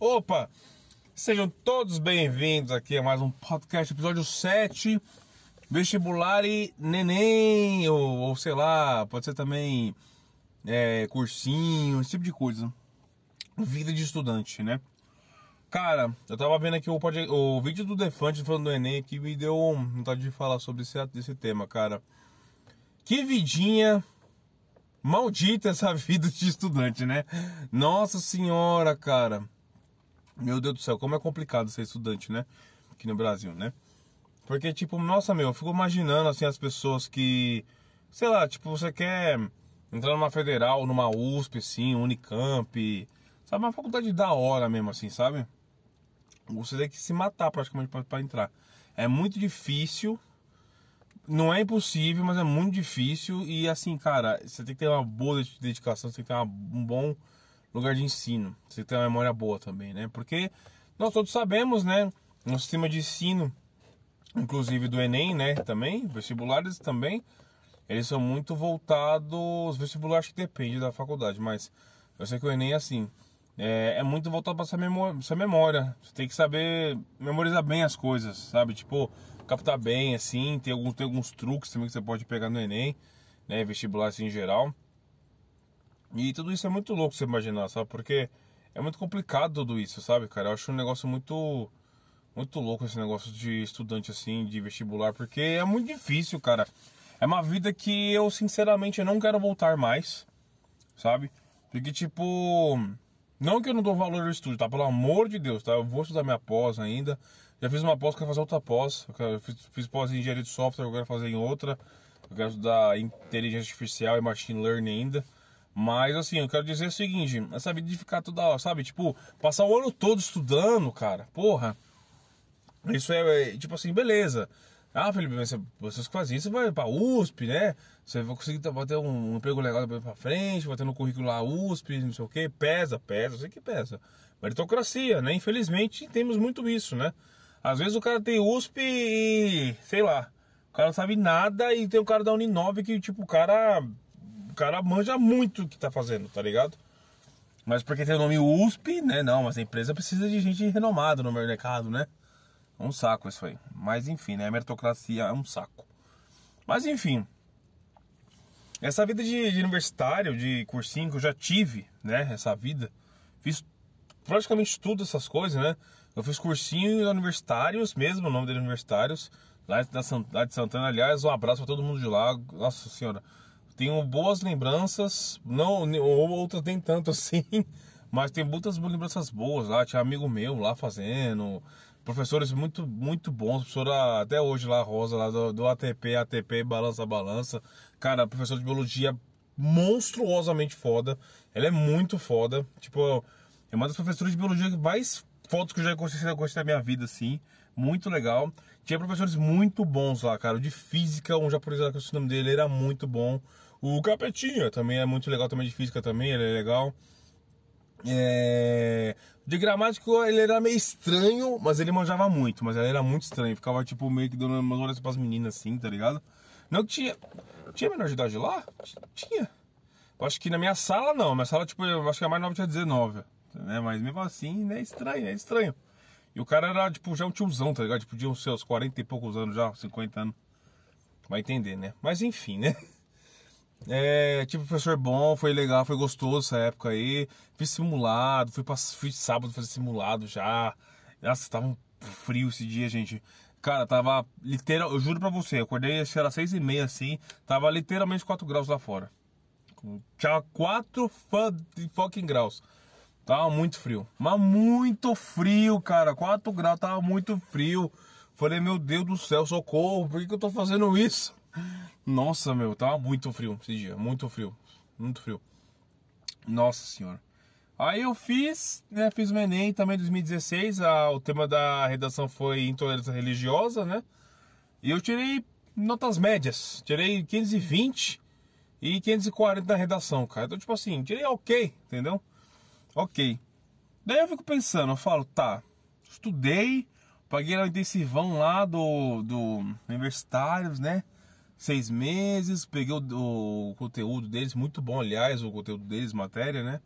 Opa! Sejam todos bem-vindos aqui a mais um podcast, episódio 7, vestibular e neném, ou, ou sei lá, pode ser também é, cursinho, esse tipo de coisa. Vida de estudante, né? Cara, eu tava vendo aqui o, o vídeo do Defante falando do Enem que me deu vontade de falar sobre esse, esse tema, cara. Que vidinha maldita essa vida de estudante, né? Nossa senhora, cara. Meu Deus do céu, como é complicado ser estudante, né? Aqui no Brasil, né? Porque, tipo, nossa, meu, eu fico imaginando, assim, as pessoas que... Sei lá, tipo, você quer entrar numa federal, numa USP, assim, Unicamp... Sabe, uma faculdade da hora mesmo, assim, sabe? Você tem que se matar praticamente pra, pra entrar. É muito difícil, não é impossível, mas é muito difícil. E assim, cara, você tem que ter uma boa dedicação, você tem que ter uma- um bom lugar de ensino. Você tem que ter uma memória boa também, né? Porque nós todos sabemos, né? No sistema de ensino, inclusive do Enem, né? Também, vestibulares também, eles são muito voltados. Vestibulares que depende da faculdade, mas eu sei que o Enem é assim. É, é muito voltado para essa memória, essa memória. Você tem que saber memorizar bem as coisas, sabe? Tipo, captar bem, assim. Tem alguns, tem alguns truques também que você pode pegar no Enem, né? Vestibular assim em geral. E tudo isso é muito louco você imaginar, sabe? Porque é muito complicado tudo isso, sabe, cara? Eu acho um negócio muito. Muito louco esse negócio de estudante assim, de vestibular, porque é muito difícil, cara. É uma vida que eu, sinceramente, não quero voltar mais, sabe? Porque, tipo. Não que eu não dou valor ao estudo, tá? Pelo amor de Deus, tá? Eu vou estudar minha pós ainda. Já fiz uma pós, quero fazer outra pós. Eu fiz, fiz pós em engenharia de software, eu quero fazer em outra. Eu quero estudar inteligência artificial e machine learning ainda. Mas assim, eu quero dizer o seguinte, essa vida de ficar toda hora, sabe? Tipo, passar o ano todo estudando, cara, porra. Isso é, é, tipo assim, beleza. Ah, Felipe, mas você, vocês fazem isso, vai pra USP, né? Você vai conseguir ter- vai ter um emprego legal depois pra frente, vai ter no currículo lá USP, não sei o que, pesa, pesa, eu sei que pesa. Meritocracia, né? Infelizmente temos muito isso, né? Às vezes o cara tem USP e, sei lá, o cara não sabe nada e tem o cara da Uninove que, tipo, o cara, o cara manja muito o que tá fazendo, tá ligado? Mas porque tem o nome USP, né? Não, mas a empresa precisa de gente renomada no mercado, né? É um saco isso aí. Mas enfim, né? A meritocracia é um saco. Mas enfim. Essa vida de, de universitário, de cursinho que eu já tive, né? Essa vida. Fiz praticamente tudo essas coisas, né? Eu fiz cursinho universitários mesmo, o nome deles universitários. Lá, da, de Santana, aliás, um abraço pra todo mundo de lá. Nossa senhora. Tenho boas lembranças, não, ou outras nem tanto assim, mas tem muitas lembranças boas lá. Tinha amigo meu lá fazendo, professores muito, muito bons. Professora até hoje lá, Rosa, lá do, do ATP, ATP, Balança, Balança. Cara, professor de biologia monstruosamente foda. Ela é muito foda. Tipo, é uma das professoras de biologia mais fotos que eu já gostei da minha vida, assim. Muito legal. Tinha professores muito bons lá, cara. De física, um japonês lá que eu sei o nome dele, era muito bom. O Capetinha também é muito legal, também de física também, ele é legal. É... De gramática ele era meio estranho, mas ele manjava muito, mas ele era muito estranho. Ficava tipo meio que dando umas olhas pras meninas assim, tá ligado? Não tinha. Tinha menor de idade lá? Tinha. Eu acho que na minha sala não. Minha sala, tipo, eu acho que a mais nova tinha 19. Né? Mas mesmo assim, né? Estranho, é estranho. E o cara era, tipo, já um tiozão, tá ligado? Tipo, de uns seus 40 e poucos anos já, 50 anos. Vai entender, né? Mas enfim, né? É, tive professor bom, foi legal, foi gostoso essa época aí. Fiz simulado, fui, pra, fui sábado fazer simulado já. Nossa, tava um frio esse dia, gente. Cara, tava literal, eu juro pra você, acordei, acho que era seis e meia assim, tava literalmente 4 graus lá fora. Tinha 4 fucking graus. Tava muito frio. Mas muito frio, cara. 4 graus, tava muito frio. Falei, meu Deus do céu, socorro, por que, que eu tô fazendo isso? Nossa, meu, tava muito frio esse dia. Muito frio. Muito frio. Nossa senhora. Aí eu fiz, né? Fiz o Enem também em 2016. A, o tema da redação foi intolerância religiosa, né? E eu tirei notas médias. Tirei 520 e 540 na redação, cara. Então, tipo assim, tirei ok, entendeu? Ok. Daí eu fico pensando, eu falo, tá, estudei, paguei o intensivão lá do, do Universitários, né? Seis meses, peguei o, o conteúdo deles, muito bom, aliás, o conteúdo deles, matéria, né?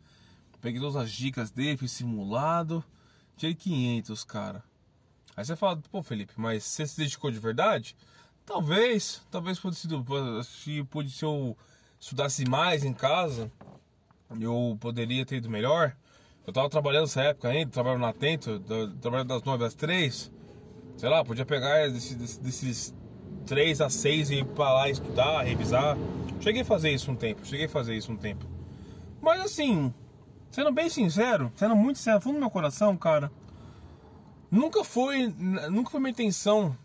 Peguei todas as dicas dele, fiz simulado, tirei 500, cara. Aí você fala, pô, Felipe, mas você se dedicou de verdade? Talvez, talvez pode sido, se, se eu estudasse mais em casa, eu poderia ter ido melhor. Eu tava trabalhando nessa época ainda, trabalhando na Atento, trabalhando das 9 às 3. Sei lá, podia pegar desses, desses 3 a 6 e ir pra lá estudar, revisar. Cheguei a fazer isso um tempo, cheguei a fazer isso um tempo. Mas assim, sendo bem sincero, sendo muito sincero, fundo do meu coração, cara, nunca foi, nunca foi minha intenção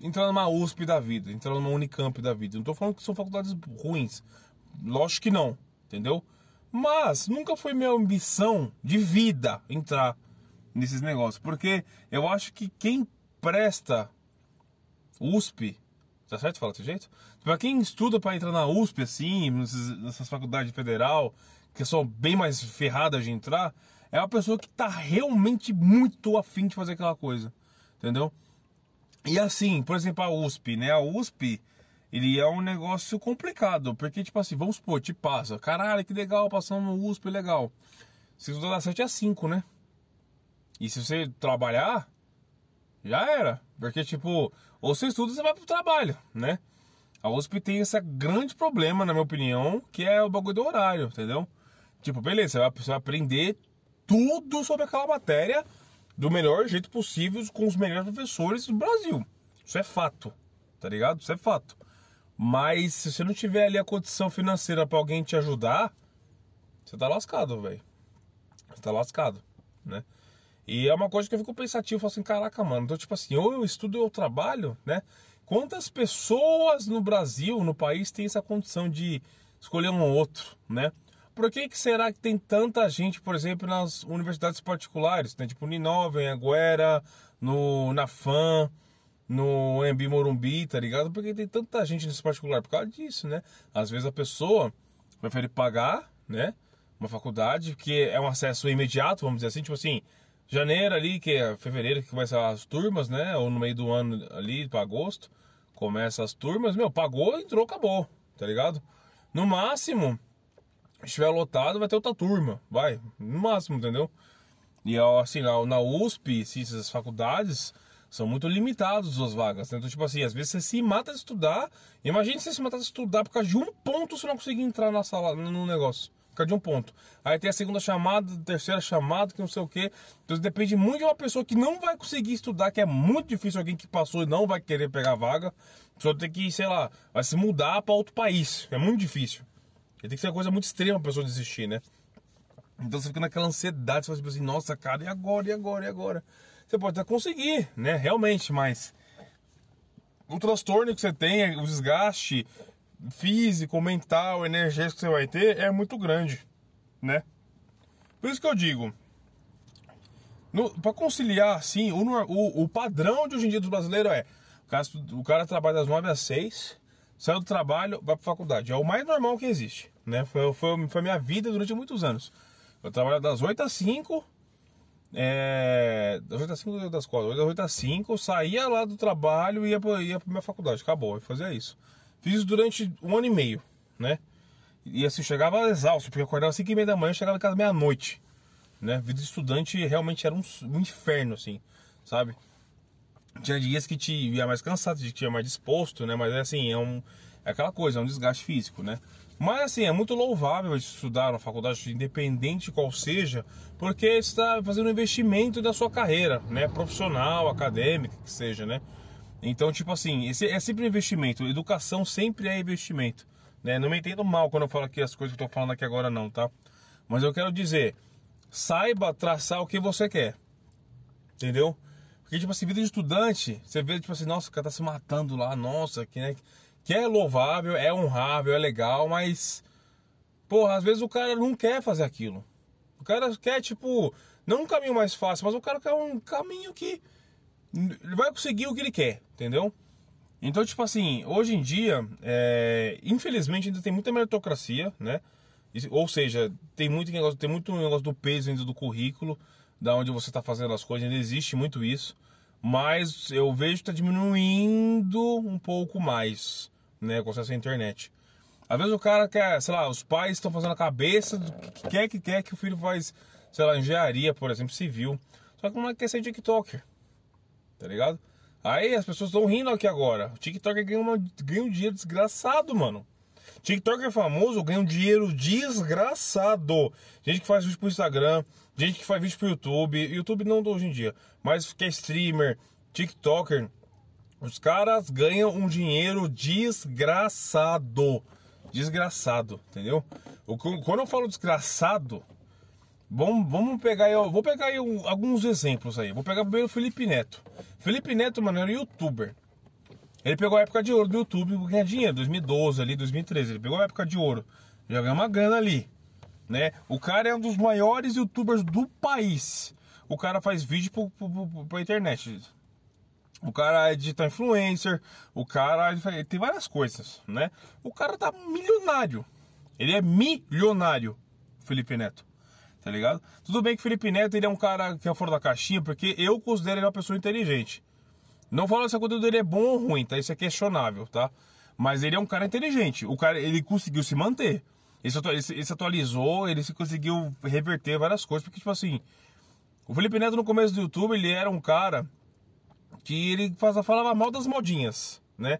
entrar numa USP da vida, entrar numa Unicamp da vida. Não tô falando que são faculdades ruins. Lógico que não, entendeu? Mas nunca foi minha ambição de vida entrar nesses negócios, porque eu acho que quem presta USP, tá certo falar desse jeito? Para quem estuda para entrar na USP assim, nessas, nessas faculdades federal, que são bem mais ferradas de entrar, é uma pessoa que tá realmente muito afim de fazer aquela coisa, entendeu? E assim, por exemplo, a USP, né? A USP, ele é um negócio complicado, porque, tipo assim, vamos supor, te passa, caralho, que legal, passando no USP, legal. Se estudar das 7 a 5, né? E se você trabalhar, já era. Porque, tipo, ou você estuda, você vai pro trabalho, né? A USP tem esse grande problema, na minha opinião, que é o bagulho do horário, entendeu? Tipo, beleza, você vai, você vai aprender tudo sobre aquela matéria do melhor jeito possível com os melhores professores do Brasil. Isso é fato, tá ligado? Isso é fato. Mas se você não tiver ali a condição financeira para alguém te ajudar, você tá lascado, velho. Você tá lascado, né? E é uma coisa que eu fico pensativo, falo assim, caraca, mano, então tipo assim, ou eu estudo ou eu trabalho, né? Quantas pessoas no Brasil, no país, tem essa condição de escolher um ou outro, né? Por que, que será que tem tanta gente, por exemplo, nas universidades particulares, né? Tipo Ninova, em Aguera, no, na FAM, no Embi Morumbi, tá ligado? Porque tem tanta gente nesse particular por causa disso, né? Às vezes a pessoa prefere pagar, né? Uma faculdade, que é um acesso imediato, vamos dizer assim, tipo assim, janeiro ali, que é fevereiro que começa as turmas, né? Ou no meio do ano ali, para agosto, começa as turmas, meu, pagou, entrou, acabou, tá ligado? No máximo, estiver lotado, vai ter outra turma, vai, no máximo, entendeu? E assim, na USP, essas faculdades são muito limitadas as vagas, né? Então, tipo assim, às vezes você se mata de estudar, imagine você se matar de estudar por causa de um ponto você não conseguir entrar na sala, no negócio. Causa de um ponto. Aí tem a segunda chamada, a terceira chamada, que não sei o que. Então depende muito de uma pessoa que não vai conseguir estudar, que é muito difícil alguém que passou e não vai querer pegar vaga. Só tem que, sei lá, vai se mudar para outro país. É muito difícil. Tem que ser uma coisa muito extrema a pessoa desistir, né? Então você fica naquela ansiedade, você fala assim, nossa, cara, e agora, e agora, e agora? Você pode até conseguir, né? Realmente, mas o transtorno que você tem, o desgaste físico, mental, energético que você vai ter é muito grande, né? Por isso que eu digo, para conciliar assim, o, o, o, padrão de hoje em dia do brasileiro é o cara, o cara trabalha das 9 às 6, Saiu do trabalho, vai pra faculdade. É o mais normal que existe, né? Foi, foi, foi a minha vida durante muitos anos. Eu trabalhava das 8 às 5, é, das 8 às 5 das escola, das 8 às 5, saía lá do trabalho e ia ia pra minha faculdade. Acabou, eu fazia isso. Fiz durante um ano e meio, né? E assim, chegava exausto, porque acordava às 5 e meia da manhã, chegava em casa meia-noite, né? Vida de estudante realmente era um, um inferno, assim, sabe? Tinha dias que te ia mais cansado, que tinha mais disposto, né? Mas assim, é, um, é aquela coisa, é um desgaste físico, né? Mas assim, é muito louvável estudar na faculdade, independente qual seja, porque está fazendo um investimento da sua carreira, né? Profissional, acadêmica, que seja, né? Então, tipo assim, esse é sempre investimento. Educação sempre é investimento. Né? Não me entendo mal quando eu falo aqui as coisas que eu tô falando aqui agora, não, tá? Mas eu quero dizer, saiba traçar o que você quer. Entendeu? Porque, tipo assim, vida de estudante, você vê, tipo assim, nossa, o cara tá se matando lá, nossa, que, né, que é louvável, é honrável, é legal, mas, porra, às vezes o cara não quer fazer aquilo. O cara quer, tipo, não um caminho mais fácil, mas o cara quer um caminho que ele vai conseguir o que ele quer, entendeu? Então, tipo assim, hoje em dia, é, infelizmente ainda tem muita meritocracia, né? Ou seja, tem muito negócio, tem muito negócio do peso dentro do currículo, da onde você está fazendo as coisas, ainda existe muito isso. Mas eu vejo que está diminuindo um pouco mais, né, com acesso à internet. Às vezes o cara quer, sei lá, os pais estão fazendo a cabeça do que quer que quer que o filho faz, sei lá, engenharia, por exemplo, civil. Só que não quer ser TikToker, tá ligado? Aí as pessoas estão rindo aqui agora. O TikToker ganha, uma, ganha um dinheiro desgraçado, mano. TikToker famoso ganha um dinheiro desgraçado. Gente que faz vídeo pro Instagram, gente que faz vídeo pro YouTube. YouTube não hoje em dia, mas que é streamer, TikToker. Os caras ganham um dinheiro desgraçado. Desgraçado, entendeu? Quando eu falo desgraçado, vamos, vamos pegar aí, ó, vou pegar aí alguns exemplos aí. Vou pegar primeiro o Felipe Neto. Felipe Neto, mano, era youtuber. Ele pegou a época de ouro do YouTube pra ganhar dinheiro, 2012 ali, 2013. Ele pegou a época de ouro. Já ganhou uma grana ali, né? O cara é um dos maiores youtubers do país. O cara faz vídeo pro, pro, pra internet. O cara é digital influencer, o cara tem várias coisas, né? O cara tá milionário. Ele é milionário, Felipe Neto. Tá ligado? Tudo bem que o Felipe Neto ele é um cara que é fora da caixinha, porque eu considero ele uma pessoa inteligente. Não falo se o conteúdo dele é bom ou ruim, tá? Isso é questionável, tá? Mas ele é um cara inteligente. O cara, ele conseguiu se manter. Ele se, atualizou, ele se conseguiu reverter várias coisas. Porque, tipo assim, o Felipe Neto no começo do YouTube, ele era um cara que ele falava mal das modinhas, né?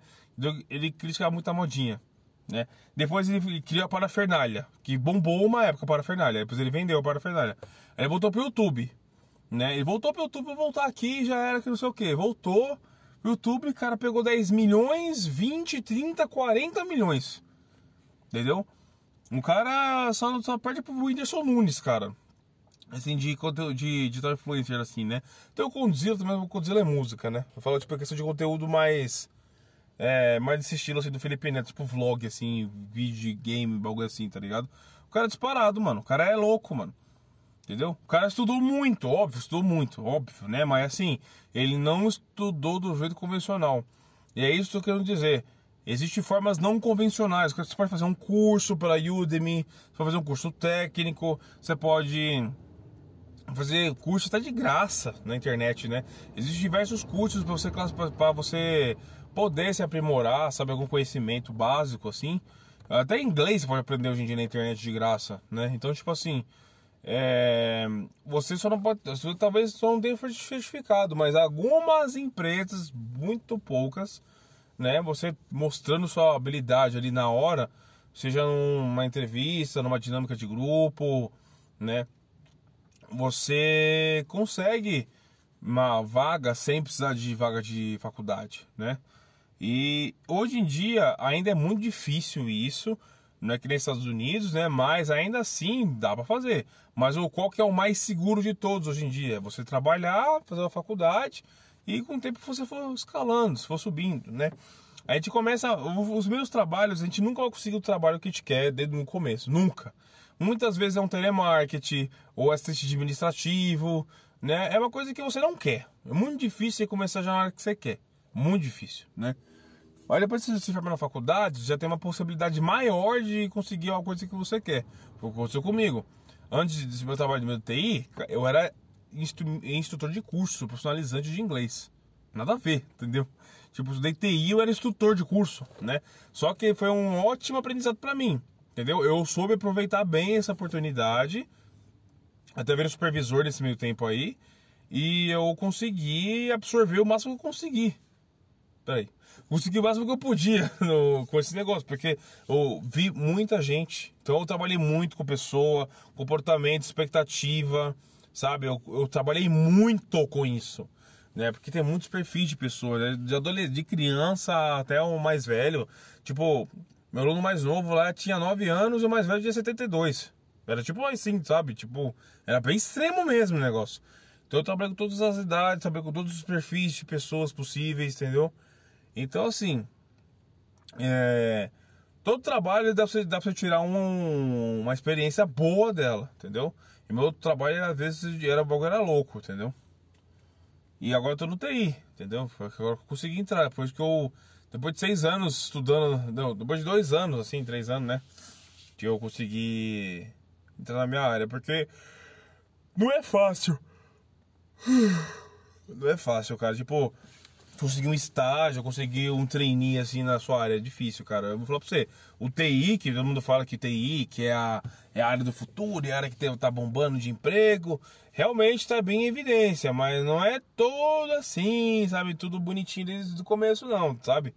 Ele criticava muito a modinha, né? Depois ele criou a parafernália, que bombou uma época a parafernália. Depois ele vendeu a parafernália. Aí ele voltou pro YouTube, né? Ele voltou pro YouTube, voltar aqui, já era que não sei o que. Voltou pro YouTube, cara pegou 10 milhões, 20, 30, 40 milhões. Entendeu? Um cara só, só perde pro Whindersson Nunes, cara. Assim, de conteúdo de digital influencer, assim, né? Tem o Condzilla também, o Condzilla é música, né? Eu falo, tipo, a questão de conteúdo mais. É, mais desse estilo, assim, do Felipe Neto, tipo vlog, assim, vídeo, game, bagulho assim, tá ligado? O cara é disparado, mano. O cara é louco, mano. Entendeu? O cara estudou muito, óbvio, estudou muito, óbvio, né? Mas assim, ele não estudou do jeito convencional. E é isso que eu quero dizer. Existem formas não convencionais. Você pode fazer um curso pela Udemy, você pode fazer um curso técnico, você pode fazer curso até de graça na internet, né? Existem diversos cursos para você para você poder se aprimorar, sabe algum conhecimento básico assim. Até inglês você pode aprender hoje em dia na internet de graça, né? Então, tipo assim, é, você só não pode, você talvez só não tenha certificado, mas algumas empresas, muito poucas, né? Você mostrando sua habilidade ali na hora, seja numa entrevista, numa dinâmica de grupo, né? Você consegue uma vaga sem precisar de vaga de faculdade, né? E hoje em dia ainda é muito difícil isso, não é que nem Estados Unidos, né? Mas ainda assim dá para fazer. Mas o qual que é o mais seguro de todos hoje em dia? É você trabalhar, fazer a faculdade e com o tempo você for escalando, se for subindo, né? A gente começa os meus trabalhos, a gente nunca vai conseguir o trabalho que a gente quer desde o começo, nunca. Muitas vezes é um telemarketing ou assistente administrativo, né? É uma coisa que você não quer. É muito difícil você começar já na hora que você quer. Muito difícil, né? Mas depois que você se formar na faculdade, já tem uma possibilidade maior de conseguir alguma coisa que você quer. Foi o que aconteceu comigo. Antes desse meu trabalho de meu TI, eu era instru- instrutor de curso, profissionalizante de inglês. Nada a ver, entendeu? Tipo, estudei TI, eu era instrutor de curso, né? Só que foi um ótimo aprendizado para mim, entendeu? Eu soube aproveitar bem essa oportunidade, até ver supervisor nesse meio tempo aí, e eu consegui absorver o máximo que eu consegui. Peraí. Consegui o máximo que eu podia no- com esse negócio, porque eu vi muita gente. Então eu trabalhei muito com pessoa, comportamento, expectativa, sabe? Eu, eu trabalhei muito com isso. Né? Porque tem muitos perfis de pessoas, né? de, adolescente, de criança até o mais velho. Tipo, meu aluno mais novo lá tinha 9 anos e o mais velho tinha 72. Era tipo assim, sabe? Tipo, era bem extremo mesmo o negócio. Então eu trabalhei com todas as idades, trabalhei com todos os perfis de pessoas possíveis, entendeu? Então assim, é, todo trabalho dá pra você, dá pra você tirar um- uma experiência boa dela, entendeu? E meu trabalho às vezes era, bagulho era louco, entendeu? E agora eu tô no TI, entendeu? Agora que eu consegui entrar, depois que eu. Depois de seis anos estudando. Não, depois de dois anos, assim, três anos, né? de eu conseguir entrar na minha área, porque não é fácil. Não é fácil, cara. Tipo, conseguir um estágio, conseguir um trainee assim na sua área é difícil, cara. Eu vou falar pra você, o TI, que todo mundo fala que TI, que é a, é a área do futuro, é a área que tem, tá bombando de emprego, realmente tá bem em evidência, mas não é todo assim, sabe? Tudo bonitinho desde o começo, não, sabe?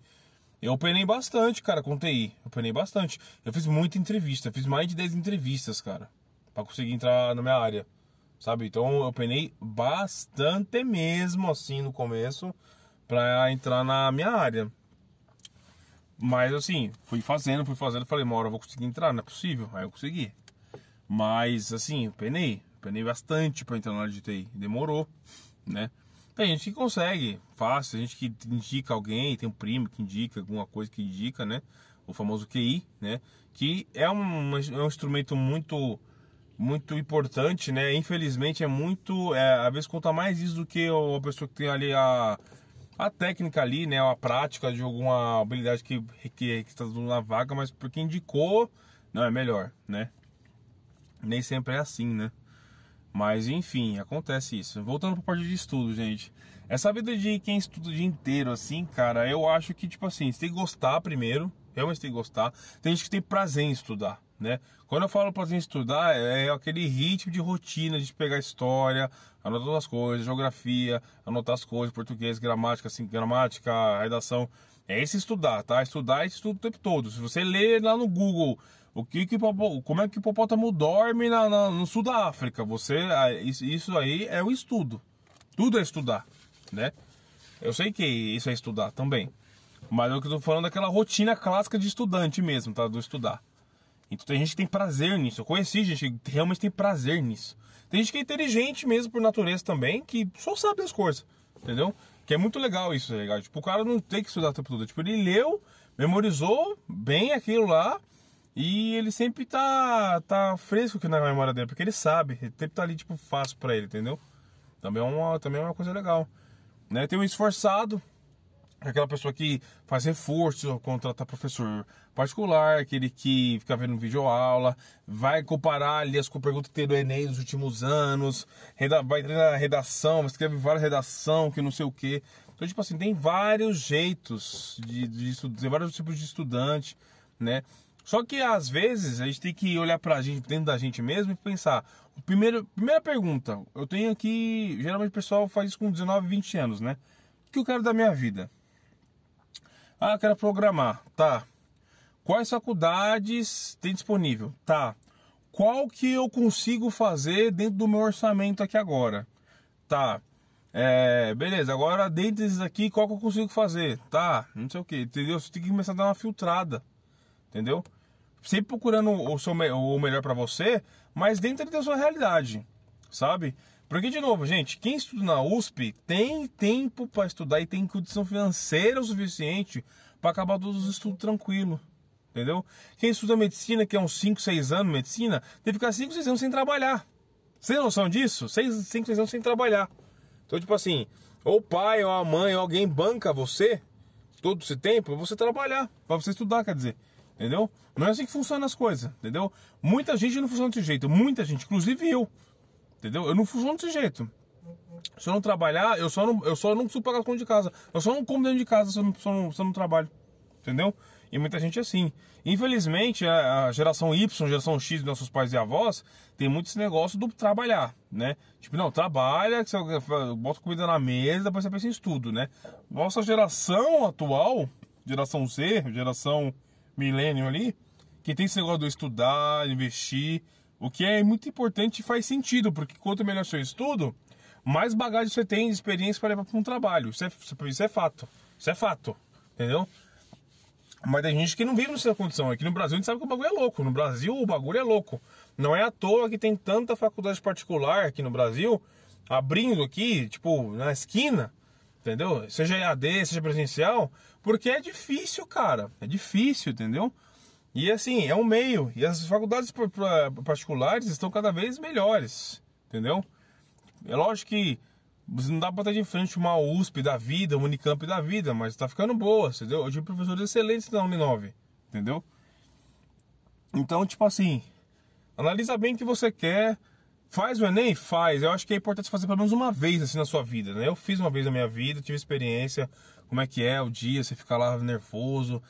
Eu penei bastante, cara, com TI. Eu penei bastante. Eu fiz muita entrevista, fiz mais de 10 entrevistas, cara, para conseguir entrar na minha área. Sabe? Então eu penei bastante mesmo assim no começo para entrar na minha área. Mas assim, fui fazendo, fui fazendo, falei, uma hora eu vou conseguir entrar, não é possível. Aí eu consegui. Mas assim, penei, penei bastante para entrar na área de TI. Demorou, né? Tem gente que consegue, fácil, tem gente que indica alguém, tem um primo que indica, alguma coisa que indica, né? O famoso QI, né? Que é um, é um instrumento muito muito importante, né? Infelizmente é muito, é, às vezes conta mais isso do que a pessoa que tem ali a a técnica ali, né, a prática de alguma habilidade que que está na vaga, mas porque indicou, não é melhor, né? Nem sempre é assim, né? Mas enfim, acontece isso. Voltando para parte de estudo, gente. Essa vida de quem estuda o dia inteiro assim, cara, eu acho que tipo assim, você tem que gostar primeiro, realmente tem que gostar. Tem gente que tem prazer em estudar né? Quando eu falo para estudar, é aquele ritmo de rotina de pegar história, anotar as coisas, geografia, anotar as coisas, português, gramática, assim, gramática, redação. É esse estudar, tá? Estudar é estudo o tempo todo. Se você ler lá no Google o que que como é que o hipopótamo dorme na, na, no sul da África, você ah, isso aí é o estudo. Tudo é estudar, né? Eu sei que isso é estudar também. Mas eu tô falando daquela rotina clássica de estudante mesmo, tá? Do estudar. Então tem gente que tem prazer nisso. Eu conheci gente que realmente tem prazer nisso. Tem gente que é inteligente mesmo por natureza também, que só sabe as coisas, entendeu? Que é muito legal isso, legal. Tá tipo, o cara não tem que estudar o tempo todo. Tipo, ele leu, memorizou bem aquilo lá e ele sempre tá, tá fresco aqui na memória dele, porque ele sabe, ele sempre tá ali, tipo, fácil pra ele, entendeu? Também é uma, também é uma coisa legal. Né? Tem um esforçado, aquela pessoa que faz reforço, contrata professor particular, aquele que fica vendo vídeo aula, vai comparar ali as perguntas que tem do Enem nos últimos anos, vai treinar redação, escreve várias redação, que não sei o que. Então, tipo assim, tem vários jeitos de, de tem vários tipos de estudante, né? Só que às vezes a gente tem que olhar pra gente, dentro da gente mesmo e pensar. Primeiro, primeira pergunta, eu tenho aqui, geralmente o pessoal faz isso com 19, 20 anos, né? O que eu quero da minha vida? Ah, quero programar. Tá. Quais faculdades tem disponível? Tá. Qual que eu consigo fazer dentro do meu orçamento aqui agora? Tá. É, beleza, agora dentro desses aqui, qual que eu consigo fazer? Tá, não sei o que, entendeu? Você tem que começar a dar uma filtrada, entendeu? Sempre procurando o, seu, o melhor para você, mas dentro da sua realidade, sabe? Porque, de novo, gente, quem estuda na USP tem tempo para estudar e tem condição financeira o suficiente para acabar todos os estudos tranquilo. Entendeu? Quem estuda medicina, que é uns 5, 6 anos medicina, tem que ficar 5, 6 anos sem trabalhar. Você tem noção disso? 5, 6 anos sem trabalhar. Então, tipo assim, ou o pai, ou a mãe, ou alguém banca você todo esse tempo para você trabalhar, para você estudar, quer dizer. Entendeu? Não é assim que funcionam as coisas, entendeu? Muita gente não funciona desse jeito, muita gente, inclusive eu. Entendeu? Eu não funciono desse jeito. Se eu não trabalhar, eu só não, eu só não consigo pagar as contas de casa. Eu só não como dentro de casa se eu não, se eu não, se eu não trabalho. Entendeu? E muita gente é assim. Infelizmente, a geração Y, a geração X dos nossos pais e avós, tem muito esse negócio do trabalhar, né? Tipo, não, trabalha, você bota comida na mesa, depois você pensa em estudo, né? Nossa geração atual, geração Z, geração milênio ali, que tem esse negócio do estudar, investir, o que é muito importante e faz sentido, porque quanto melhor seu estudo, mais bagagem você tem de experiência para levar para um trabalho. Isso é, isso é fato. Isso é fato. Entendeu? Mas tem gente que não vive nessa condição. Aqui no Brasil a gente sabe que o bagulho é louco. No Brasil o bagulho é louco. Não é à toa que tem tanta faculdade particular aqui no Brasil, abrindo aqui, tipo, na esquina, entendeu? Seja EAD, seja presencial, porque é difícil, cara. É difícil, entendeu? E assim, é um meio. E as faculdades particulares estão cada vez melhores, entendeu? É lógico que não dá pra estar de frente uma USP da vida, uma Unicamp da vida, mas tá ficando boa, entendeu? Eu tive professores excelentes na Uninove, entendeu? Então, tipo assim, analisa bem o que você quer. Faz o Enem? Faz. Eu acho que é importante fazer pelo menos uma vez assim na sua vida, né? Eu fiz uma vez na minha vida, tive experiência, como é que é o dia, você fica lá nervoso.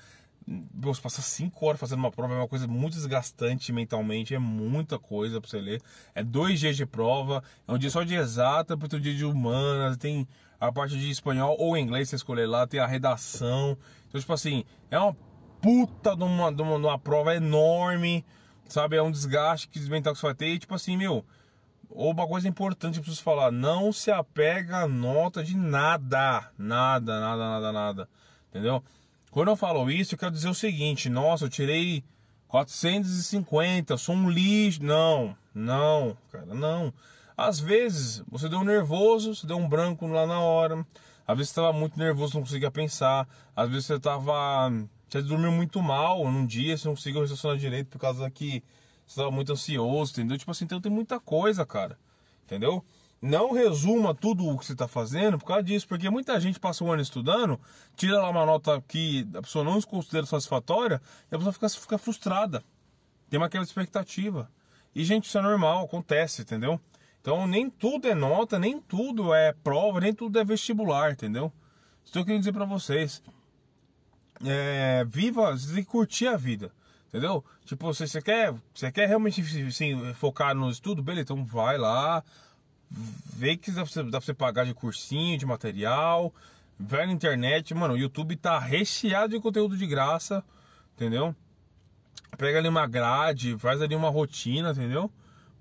Você passa cinco horas fazendo uma prova, é uma coisa muito desgastante mentalmente, é muita coisa pra você ler. É dois dias de prova, é um dia só de exata, outro dia de humanas, tem a parte de espanhol ou inglês você escolher lá, tem a redação. Então, tipo assim, é uma puta de uma, de uma, de uma prova enorme, sabe? É um desgaste que mental que você vai ter. E, tipo assim, meu, ou uma coisa importante que eu preciso falar: não se apega a nota de nada. Nada, nada, nada, nada. Entendeu? Quando eu falo isso, eu quero dizer o seguinte: nossa, eu tirei 450, eu sou um lixo. Não, não, cara, não. Às vezes você deu nervoso, você deu um branco lá na hora. Às vezes estava muito nervoso, não conseguia pensar. Às vezes você estava. Você dormiu muito mal num dia, você não conseguiu raciocinar direito por causa que você estava muito ansioso, entendeu? Tipo assim, então tem muita coisa, cara. Entendeu? Não resuma tudo o que você está fazendo por causa disso, porque muita gente passa um ano estudando, tira lá uma nota que a pessoa não se considera satisfatória e a pessoa fica, fica frustrada. Tem uma aquela expectativa. E, gente, isso é normal, acontece, entendeu? Então, nem tudo é nota, nem tudo é prova, nem tudo é vestibular, entendeu? Estou querendo dizer para vocês. É, viva, você tem que curtir a vida. Entendeu? Tipo, você, você quer, você quer realmente assim, focar no estudo, beleza, então vai lá, vê que dá pra, você, dá pra você pagar de cursinho, de material, vai na internet, mano, o YouTube tá recheado de conteúdo de graça, entendeu? Pega ali uma grade, faz ali uma rotina, entendeu?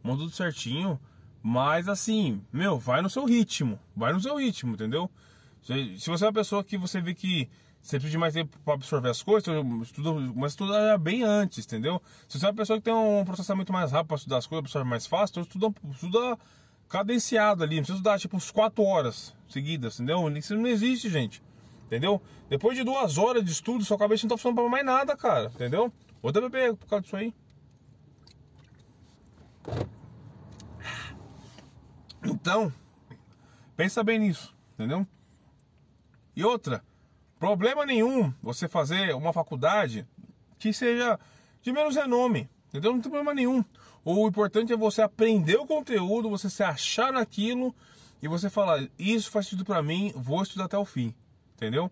Monta tudo certinho. Mas assim, meu, vai no seu ritmo, vai no seu ritmo, entendeu? Se, você é uma pessoa que você vê que você precisa de mais tempo para absorver as coisas, então estuda, mas estuda bem antes, entendeu? Se você é uma pessoa que tem um processamento mais rápido para estudar as coisas, absorver mais fácil, então estuda, estuda cadenciado ali, não precisa estudar tipo uns 4 horas seguidas, entendeu? Isso não existe, gente. Entendeu? Depois de duas horas de estudo, sua cabeça não tá funcionando pra mais nada, cara. Entendeu? Outra bebê por causa disso aí. Então, pensa bem nisso, entendeu? E outra, Problema nenhum você fazer uma faculdade que seja de menos renome, entendeu? Não tem problema nenhum. O importante é você aprender o conteúdo, você se achar naquilo e você falar: Isso faz sentido para mim, vou estudar até o fim, entendeu?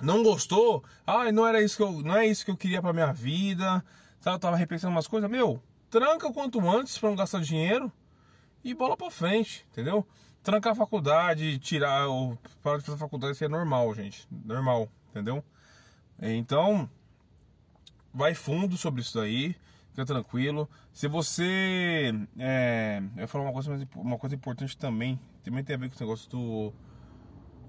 Não gostou? Ah, não era isso que eu, não é isso que eu queria para minha vida. Sabe, eu tava repensando umas coisas. Meu, tranca quanto antes para não gastar dinheiro e bola para frente, entendeu? trancar a faculdade, tirar o parar de fazer faculdade, isso é normal, gente, normal, entendeu? Então, vai fundo sobre isso daí, fica tranquilo. Se você, é, eu vou falar uma coisa, uma coisa importante também, também tem a ver com esse negócio do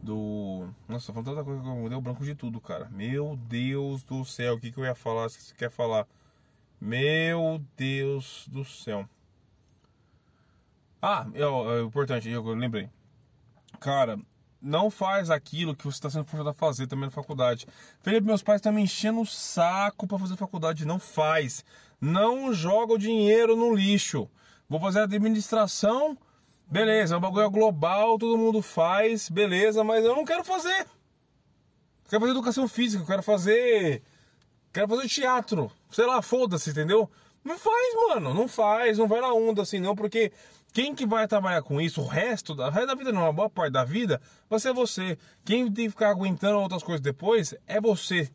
do. Nossa, tô falando tanta coisa que eu dei o branco de tudo, cara. Meu Deus do céu, o que, que eu ia falar? Se você quer falar? Meu Deus do céu. Ah, é, é importante, eu lembrei. Cara, não faz aquilo que você está sendo forçado a fazer também na faculdade. Felipe, meus pais estão me enchendo o saco para fazer faculdade. Não faz. Não joga o dinheiro no lixo. Vou fazer administração, beleza, é um bagulho global, todo mundo faz, beleza, mas eu não quero fazer. Quero fazer educação física, quero fazer. Quero fazer teatro. Sei lá, foda-se, entendeu? Não faz, mano. Não faz, não vai na onda assim, não, porque quem que vai trabalhar com isso o resto da, o resto da vida, não, a boa parte da vida, vai ser você. Quem tem que ficar aguentando outras coisas depois é você.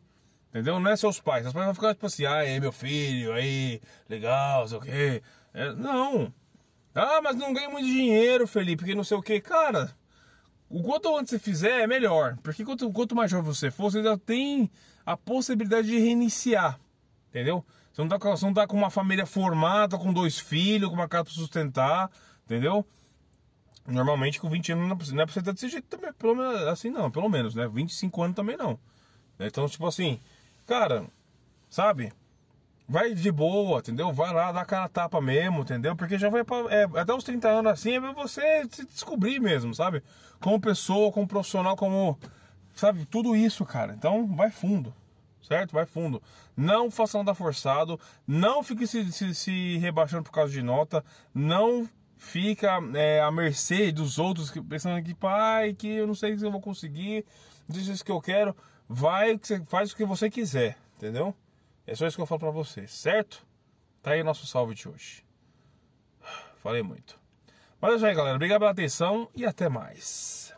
Entendeu? Não é seus pais. Seus pais vão ficar tipo assim, ah, é meu filho, aí, legal, sei o quê. É, não. Ah, mas não ganha muito dinheiro, Felipe, porque não sei o quê. Cara, o quanto antes você fizer é melhor. Porque quanto, quanto mais jovem você for, você ainda tem a possibilidade de reiniciar. Entendeu? Você não, tá, você não tá com uma família formada, com dois filhos, com uma casa pra sustentar, entendeu? Normalmente com 20 anos não é pra você estar desse jeito também, pelo menos assim não, pelo menos, né? 25 anos também não. Então, tipo assim, cara, sabe? Vai de boa, entendeu? Vai lá, dá aquela tapa mesmo, entendeu? Porque já vai pra, é, até os 30 anos assim, é pra você se descobrir mesmo, sabe? Como pessoa, como profissional, como. Sabe? Tudo isso, cara. Então, vai fundo certo? Vai fundo. Não faça nada forçado, não fique se, se, se rebaixando por causa de nota, não fica é, à mercê dos outros pensando que pai, que eu não sei se eu vou conseguir, é isso que eu quero. Vai, faz o que você quiser, entendeu? É só isso que eu falo pra você, certo? Tá aí nosso salve de hoje. Falei muito. Mas é isso aí, galera. Obrigado pela atenção e até mais.